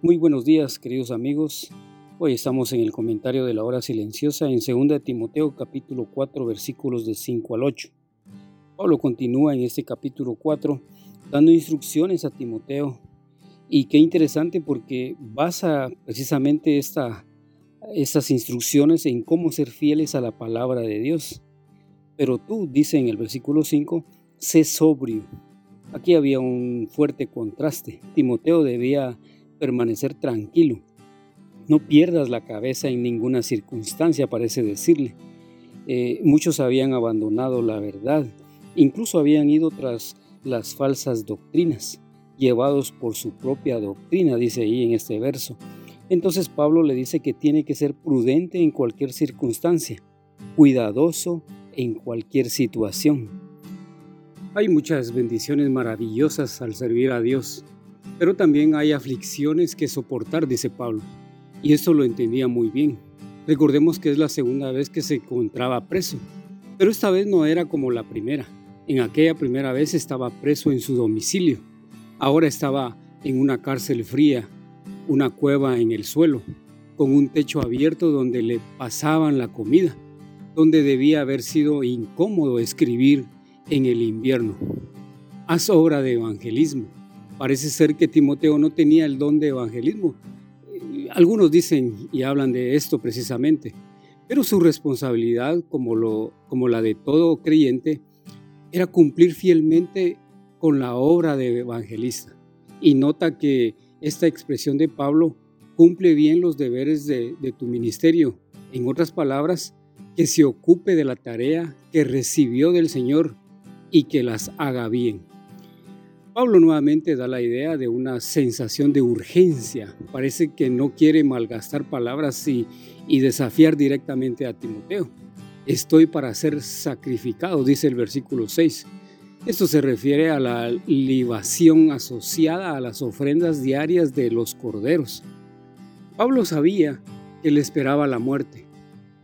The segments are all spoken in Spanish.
Muy buenos días, queridos amigos. Hoy estamos en el comentario de la hora silenciosa en 2 Timoteo capítulo 4 versículos de 5 al 8. Pablo continúa en este capítulo 4 dando instrucciones a Timoteo y qué interesante porque basa precisamente esta, estas instrucciones en cómo ser fieles a la palabra de Dios. Pero tú, dice en el versículo 5, sé sobrio. Aquí había un fuerte contraste. Timoteo debía permanecer tranquilo. No pierdas la cabeza en ninguna circunstancia, parece decirle. Eh, muchos habían abandonado la verdad, incluso habían ido tras las falsas doctrinas, llevados por su propia doctrina, dice ahí en este verso. Entonces Pablo le dice que tiene que ser prudente en cualquier circunstancia, cuidadoso en cualquier situación. Hay muchas bendiciones maravillosas al servir a Dios, pero también hay aflicciones que soportar, dice Pablo. Y esto lo entendía muy bien. Recordemos que es la segunda vez que se encontraba preso, pero esta vez no era como la primera. En aquella primera vez estaba preso en su domicilio. Ahora estaba en una cárcel fría, una cueva en el suelo, con un techo abierto donde le pasaban la comida, donde debía haber sido incómodo escribir en el invierno. Haz obra de evangelismo, Parece ser que Timoteo no tenía el don de evangelismo. Algunos dicen y hablan de esto precisamente, pero su responsabilidad, como, lo, como la de todo creyente, era cumplir fielmente con la obra de evangelista. Y nota que esta expresión de Pablo cumple bien los deberes de, de tu ministerio. En otras palabras, que se ocupe de la tarea que recibió del Señor y que las haga bien. Pablo nuevamente da la idea de una sensación de urgencia. Parece que no quiere malgastar palabras y, desafiar directamente a Timoteo. Estoy para ser sacrificado, dice el versículo 6. Esto se refiere a la libación asociada a las ofrendas diarias de los corderos. Pablo sabía que le esperaba la muerte,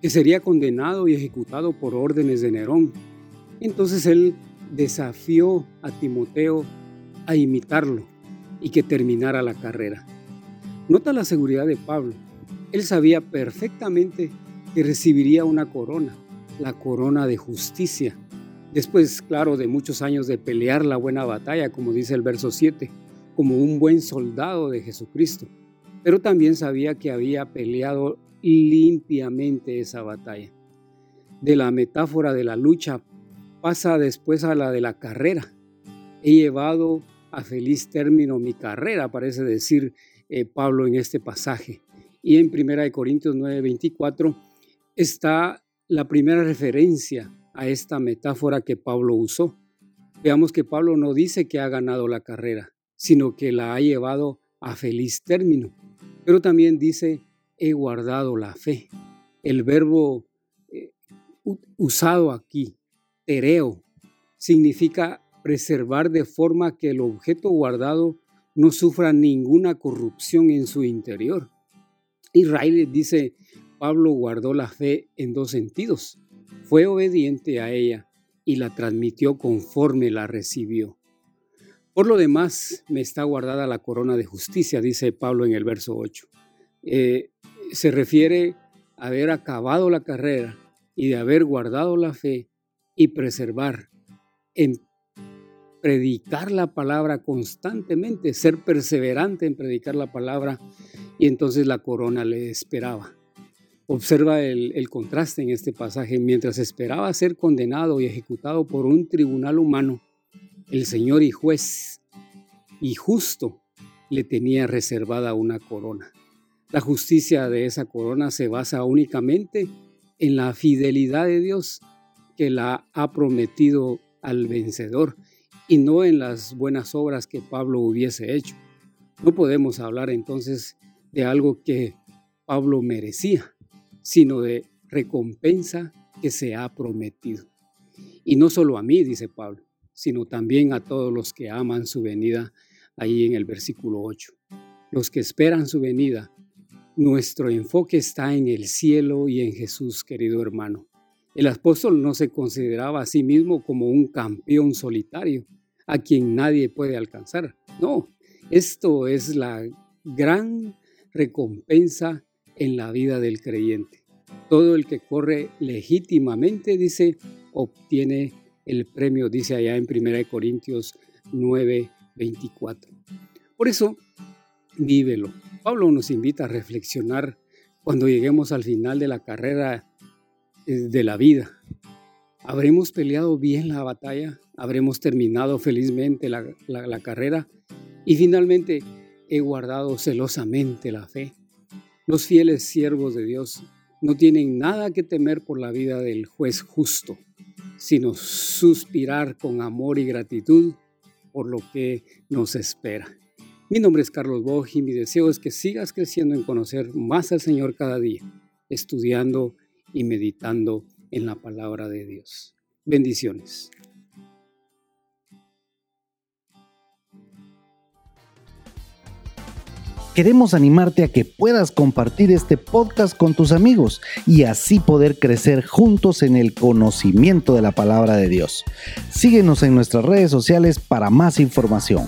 que sería condenado y ejecutado por órdenes de Nerón. Entonces él desafió a Timoteo a imitarlo y que terminara la carrera. Nota la seguridad de Pablo. Él sabía perfectamente que recibiría una corona, la corona de justicia. Después, claro, de muchos años de pelear la buena batalla, como dice el verso 7, como un buen soldado de Jesucristo. Pero también sabía que había peleado limpiamente esa batalla. De la metáfora de la lucha pasa después a la de la carrera. He llevado a feliz término mi carrera, parece decir eh, Pablo en este pasaje. Y en 1 Corintios 9:24 está la primera referencia a esta metáfora que Pablo usó. Veamos que Pablo no dice que ha ganado la carrera, sino que la ha llevado a feliz término. Pero también dice, he guardado la fe. El verbo eh, usado aquí, tereo, significa preservar de forma que el objeto guardado no sufra ninguna corrupción en su interior. Israel dice, Pablo guardó la fe en dos sentidos. Fue obediente a ella y la transmitió conforme la recibió. Por lo demás, me está guardada la corona de justicia, dice Pablo en el verso 8. Eh, se refiere a haber acabado la carrera y de haber guardado la fe y preservar en predicar la palabra constantemente, ser perseverante en predicar la palabra y entonces la corona le esperaba. Observa el, el, contraste en este pasaje. Mientras esperaba ser condenado y ejecutado por un tribunal humano, el Señor y juez y justo le tenía reservada una corona. La justicia de esa corona se basa únicamente en la fidelidad de Dios que la ha prometido al vencedor y no en las buenas obras que Pablo hubiese hecho. No podemos hablar entonces de algo que Pablo merecía, sino de recompensa que se ha prometido. Y no solo a mí, dice Pablo, sino también a todos los que aman su venida, ahí en el versículo 8. Los que esperan su venida, nuestro enfoque está en el cielo y en Jesús, querido hermano. El apóstol no se consideraba a sí mismo como un campeón solitario, a quien nadie puede alcanzar. No, esto es la gran recompensa en la vida del creyente. Todo el que corre legítimamente, dice, obtiene el premio, dice allá en 1 Corintios 9, 24. Por eso, vívelo. Pablo nos invita a reflexionar cuando lleguemos al final de la carrera de la vida. ¿Habremos peleado bien la batalla? ¿Habremos terminado felizmente la, la carrera? Y finalmente, ¿he guardado celosamente la fe? Los fieles siervos de Dios no tienen nada que temer por la vida del juez justo, sino suspirar con amor y gratitud por lo que nos espera. Mi nombre es Carlos Boj y mi deseo es que sigas creciendo en conocer más al Señor cada día, estudiando y meditando en la palabra de Dios. Bendiciones. Queremos animarte a que puedas compartir este podcast con tus amigos y así poder crecer juntos en el conocimiento de la palabra de Dios. Síguenos en nuestras redes sociales para más información.